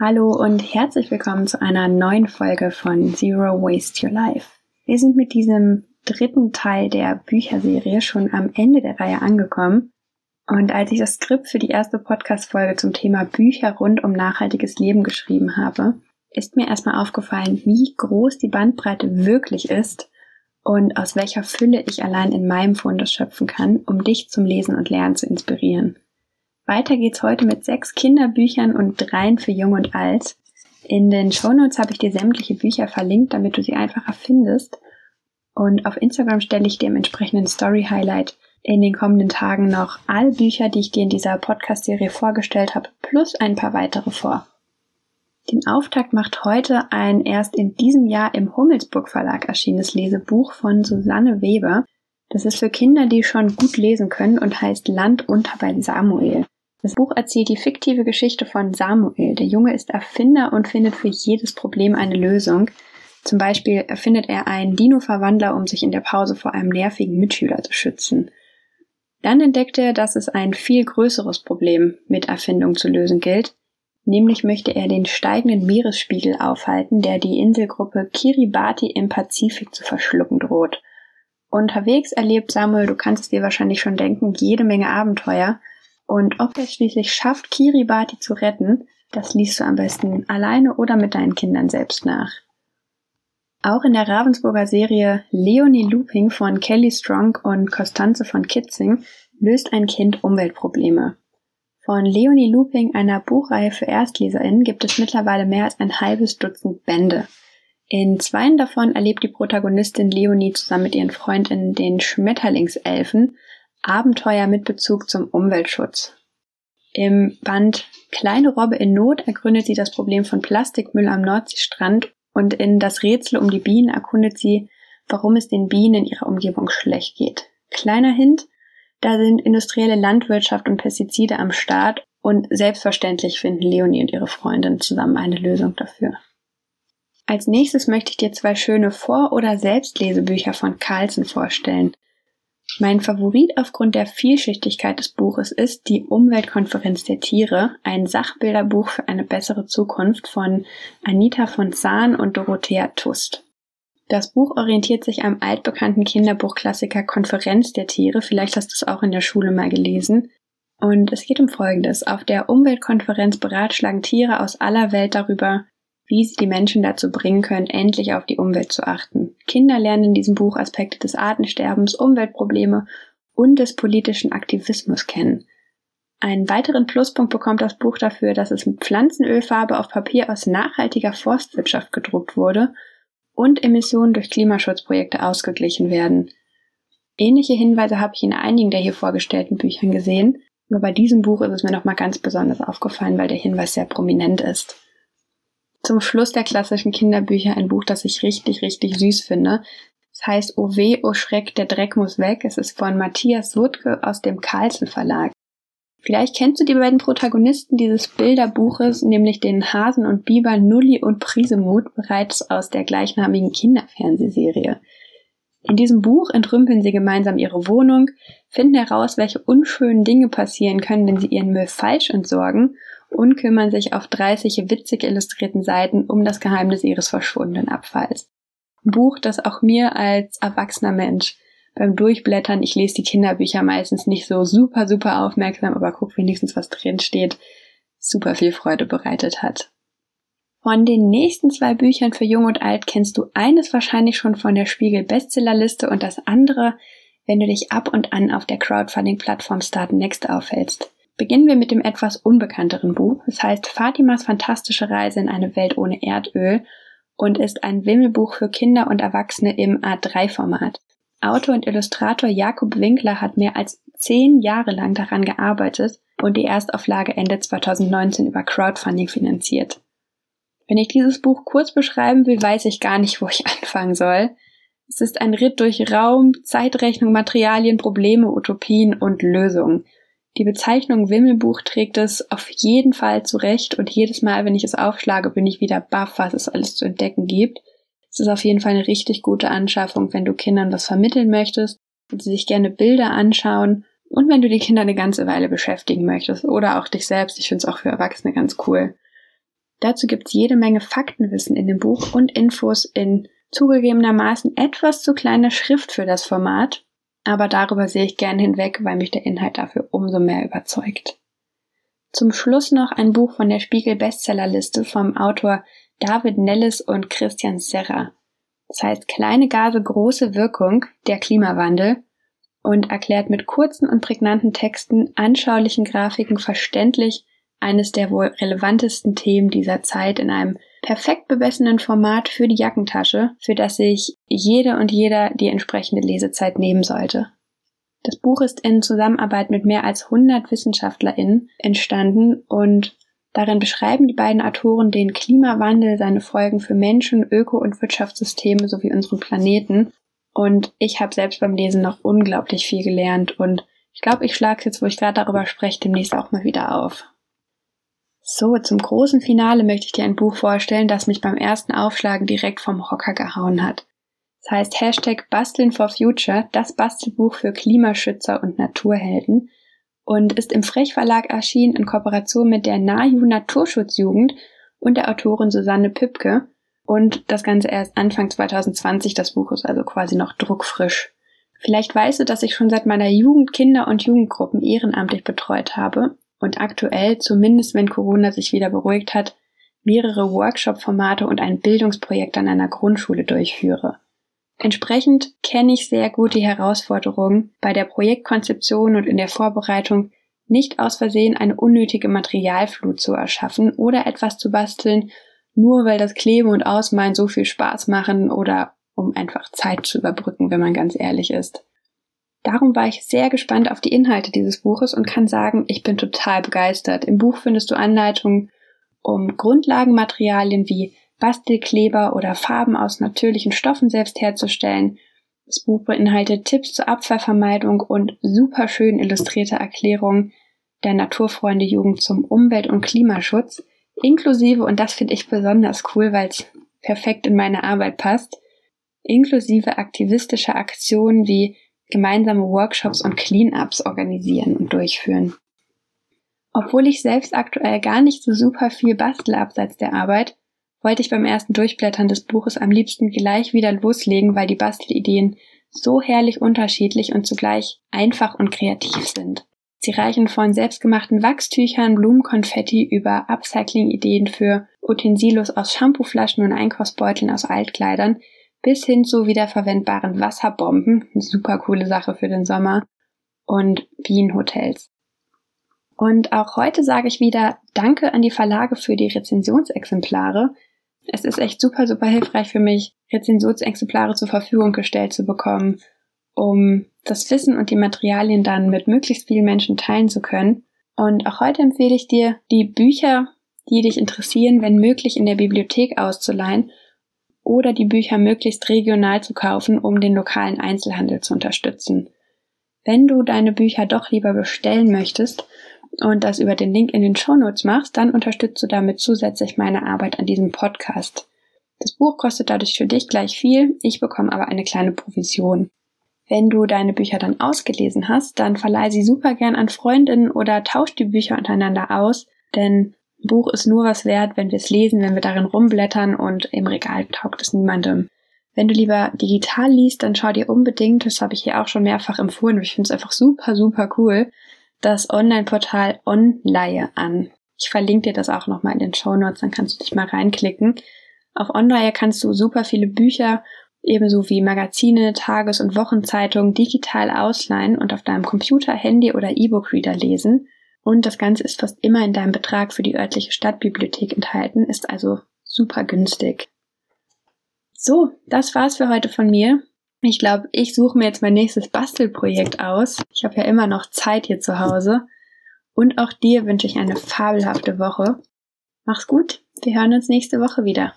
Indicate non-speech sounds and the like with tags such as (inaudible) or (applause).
Hallo und herzlich willkommen zu einer neuen Folge von Zero Waste Your Life. Wir sind mit diesem dritten Teil der Bücherserie schon am Ende der Reihe angekommen. Und als ich das Skript für die erste Podcast-Folge zum Thema Bücher rund um nachhaltiges Leben geschrieben habe, ist mir erstmal aufgefallen, wie groß die Bandbreite wirklich ist und aus welcher Fülle ich allein in meinem Fundus schöpfen kann, um dich zum Lesen und Lernen zu inspirieren. Weiter geht's heute mit sechs Kinderbüchern und dreien für Jung und Alt. In den Shownotes habe ich dir sämtliche Bücher verlinkt, damit du sie einfacher findest. Und auf Instagram stelle ich dir im entsprechenden Story Highlight in den kommenden Tagen noch alle Bücher, die ich dir in dieser Podcast-Serie vorgestellt habe, plus ein paar weitere vor. Den Auftakt macht heute ein erst in diesem Jahr im Hummelsburg Verlag erschienenes Lesebuch von Susanne Weber. Das ist für Kinder, die schon gut lesen können und heißt Land unter bei Samuel. Das Buch erzählt die fiktive Geschichte von Samuel. Der Junge ist Erfinder und findet für jedes Problem eine Lösung. Zum Beispiel erfindet er einen Dino-Verwandler, um sich in der Pause vor einem nervigen Mitschüler zu schützen. Dann entdeckt er, dass es ein viel größeres Problem mit Erfindung zu lösen gilt. Nämlich möchte er den steigenden Meeresspiegel aufhalten, der die Inselgruppe Kiribati im Pazifik zu verschlucken droht. Unterwegs erlebt Samuel, du kannst es dir wahrscheinlich schon denken, jede Menge Abenteuer und ob er es schließlich schafft, Kiribati zu retten, das liest du am besten alleine oder mit deinen Kindern selbst nach. Auch in der Ravensburger Serie Leonie Looping von Kelly Strong und Constanze von Kitzing löst ein Kind Umweltprobleme. Von Leonie Looping, einer Buchreihe für ErstleserInnen, gibt es mittlerweile mehr als ein halbes Dutzend Bände. In zweien davon erlebt die Protagonistin Leonie zusammen mit ihren Freundinnen den Schmetterlingselfen Abenteuer mit Bezug zum Umweltschutz. Im Band Kleine Robbe in Not ergründet sie das Problem von Plastikmüll am Nordseestrand und in Das Rätsel um die Bienen erkundet sie, warum es den Bienen in ihrer Umgebung schlecht geht. Kleiner Hint, da sind industrielle Landwirtschaft und Pestizide am Start und selbstverständlich finden Leonie und ihre Freundin zusammen eine Lösung dafür. Als nächstes möchte ich dir zwei schöne Vor- oder Selbstlesebücher von Carlsen vorstellen. Mein Favorit aufgrund der Vielschichtigkeit des Buches ist die Umweltkonferenz der Tiere, ein Sachbilderbuch für eine bessere Zukunft von Anita von Zahn und Dorothea Tust. Das Buch orientiert sich am altbekannten Kinderbuchklassiker Konferenz der Tiere, vielleicht hast du es auch in der Schule mal gelesen. Und es geht um Folgendes. Auf der Umweltkonferenz beratschlagen Tiere aus aller Welt darüber, wie sie die Menschen dazu bringen können, endlich auf die Umwelt zu achten. Kinder lernen in diesem Buch Aspekte des Artensterbens, Umweltprobleme und des politischen Aktivismus kennen. Einen weiteren Pluspunkt bekommt das Buch dafür, dass es mit Pflanzenölfarbe auf Papier aus nachhaltiger Forstwirtschaft gedruckt wurde und Emissionen durch Klimaschutzprojekte ausgeglichen werden. Ähnliche Hinweise habe ich in einigen der hier vorgestellten Büchern gesehen, aber bei diesem Buch ist es mir nochmal ganz besonders aufgefallen, weil der Hinweis sehr prominent ist zum Schluss der klassischen Kinderbücher ein Buch, das ich richtig, richtig süß finde. Es heißt O weh, o Schreck, der Dreck muss weg. Es ist von Matthias Wutke aus dem Carlsen Verlag. Vielleicht kennst du die beiden Protagonisten dieses Bilderbuches, nämlich den Hasen und Biber Nulli und Prisemut, bereits aus der gleichnamigen Kinderfernsehserie. In diesem Buch entrümpeln sie gemeinsam ihre Wohnung, finden heraus, welche unschönen Dinge passieren können, wenn sie ihren Müll falsch entsorgen und kümmern sich auf 30 witzig illustrierten Seiten um das Geheimnis ihres verschwundenen Abfalls. Ein Buch, das auch mir als erwachsener Mensch beim Durchblättern, ich lese die Kinderbücher meistens nicht so super, super aufmerksam, aber guck wenigstens, was drin steht, super viel Freude bereitet hat. Von den nächsten zwei Büchern für Jung und Alt kennst du eines wahrscheinlich schon von der Spiegel Bestsellerliste und das andere, wenn du dich ab und an auf der Crowdfunding-Plattform Start Next aufhältst. Beginnen wir mit dem etwas unbekannteren Buch. Es heißt Fatimas fantastische Reise in eine Welt ohne Erdöl und ist ein Wimmelbuch für Kinder und Erwachsene im A3-Format. Autor und Illustrator Jakob Winkler hat mehr als zehn Jahre lang daran gearbeitet und die Erstauflage Ende 2019 über Crowdfunding finanziert. Wenn ich dieses Buch kurz beschreiben will, weiß ich gar nicht, (laughs) wo ich anfangen soll. Es ist ein Ritt durch Raum, Zeitrechnung, Materialien, Probleme, Utopien und Lösungen. Die Bezeichnung Wimmelbuch trägt es auf jeden Fall zurecht und jedes Mal, wenn ich es aufschlage, bin ich wieder baff, was es alles zu entdecken gibt. Es ist auf jeden Fall eine richtig gute Anschaffung, wenn du Kindern was vermitteln möchtest und sie sich gerne Bilder anschauen und wenn du die Kinder eine ganze Weile beschäftigen möchtest oder auch dich selbst. Ich finde es auch für Erwachsene ganz cool. Dazu gibt's jede Menge Faktenwissen in dem Buch und Infos in zugegebenermaßen etwas zu kleiner Schrift für das Format, aber darüber sehe ich gern hinweg, weil mich der Inhalt dafür umso mehr überzeugt. Zum Schluss noch ein Buch von der Spiegel Bestsellerliste vom Autor David Nellis und Christian Serra. Das heißt Kleine Gase, große Wirkung, der Klimawandel und erklärt mit kurzen und prägnanten Texten, anschaulichen Grafiken verständlich eines der wohl relevantesten Themen dieser Zeit in einem perfekt bemessenen Format für die Jackentasche, für das sich jede und jeder die entsprechende Lesezeit nehmen sollte. Das Buch ist in Zusammenarbeit mit mehr als 100 WissenschaftlerInnen entstanden und darin beschreiben die beiden Autoren den Klimawandel, seine Folgen für Menschen, Öko- und Wirtschaftssysteme sowie unseren Planeten. Und ich habe selbst beim Lesen noch unglaublich viel gelernt und ich glaube, ich schlage jetzt, wo ich gerade darüber spreche, demnächst auch mal wieder auf. So, zum großen Finale möchte ich dir ein Buch vorstellen, das mich beim ersten Aufschlagen direkt vom Hocker gehauen hat. Das heißt Hashtag Basteln for Future, das Bastelbuch für Klimaschützer und Naturhelden und ist im Frech Verlag erschienen in Kooperation mit der NAJU Naturschutzjugend und der Autorin Susanne Pübke und das Ganze erst Anfang 2020, das Buch ist also quasi noch druckfrisch. Vielleicht weißt du, dass ich schon seit meiner Jugend Kinder- und Jugendgruppen ehrenamtlich betreut habe und aktuell, zumindest wenn Corona sich wieder beruhigt hat, mehrere Workshop-Formate und ein Bildungsprojekt an einer Grundschule durchführe. Entsprechend kenne ich sehr gut die Herausforderung, bei der Projektkonzeption und in der Vorbereitung nicht aus Versehen eine unnötige Materialflut zu erschaffen oder etwas zu basteln, nur weil das Kleben und Ausmalen so viel Spaß machen oder um einfach Zeit zu überbrücken, wenn man ganz ehrlich ist. Darum war ich sehr gespannt auf die Inhalte dieses Buches und kann sagen, ich bin total begeistert. Im Buch findest du Anleitungen, um Grundlagenmaterialien wie Bastelkleber oder Farben aus natürlichen Stoffen selbst herzustellen. Das Buch beinhaltet Tipps zur Abfallvermeidung und superschön illustrierte Erklärungen der Naturfreunde Jugend zum Umwelt- und Klimaschutz, inklusive, und das finde ich besonders cool, weil es perfekt in meine Arbeit passt, inklusive aktivistischer Aktionen wie gemeinsame Workshops und Cleanups organisieren und durchführen. Obwohl ich selbst aktuell gar nicht so super viel bastle abseits der Arbeit, wollte ich beim ersten Durchblättern des Buches am liebsten gleich wieder loslegen, weil die Bastelideen so herrlich unterschiedlich und zugleich einfach und kreativ sind. Sie reichen von selbstgemachten Wachstüchern, Blumenkonfetti über Upcycling-Ideen für Utensilos aus Shampooflaschen und Einkaufsbeuteln aus Altkleidern bis hin zu wiederverwendbaren Wasserbomben, eine super coole Sache für den Sommer, und Bienenhotels. Und auch heute sage ich wieder Danke an die Verlage für die Rezensionsexemplare. Es ist echt super, super hilfreich für mich, Rezensionsexemplare zur Verfügung gestellt zu bekommen, um das Wissen und die Materialien dann mit möglichst vielen Menschen teilen zu können. Und auch heute empfehle ich dir, die Bücher, die dich interessieren, wenn möglich in der Bibliothek auszuleihen oder die Bücher möglichst regional zu kaufen, um den lokalen Einzelhandel zu unterstützen. Wenn du deine Bücher doch lieber bestellen möchtest und das über den Link in den Shownotes machst, dann unterstützt du damit zusätzlich meine Arbeit an diesem Podcast. Das Buch kostet dadurch für dich gleich viel, ich bekomme aber eine kleine Provision. Wenn du deine Bücher dann ausgelesen hast, dann verleih sie super gern an Freundinnen oder tausch die Bücher untereinander aus, denn Buch ist nur was wert, wenn wir es lesen, wenn wir darin rumblättern und im Regal taugt es niemandem. Wenn du lieber digital liest, dann schau dir unbedingt, das habe ich hier auch schon mehrfach empfohlen, ich finde es einfach super, super cool, das Online-Portal Onleihe an. Ich verlinke dir das auch nochmal in den Show Notes, dann kannst du dich mal reinklicken. Auf Onleihe kannst du super viele Bücher, ebenso wie Magazine, Tages- und Wochenzeitungen digital ausleihen und auf deinem Computer, Handy oder E-Book-Reader lesen. Und das Ganze ist fast immer in deinem Betrag für die örtliche Stadtbibliothek enthalten, ist also super günstig. So, das war's für heute von mir. Ich glaube, ich suche mir jetzt mein nächstes Bastelprojekt aus. Ich habe ja immer noch Zeit hier zu Hause. Und auch dir wünsche ich eine fabelhafte Woche. Mach's gut, wir hören uns nächste Woche wieder.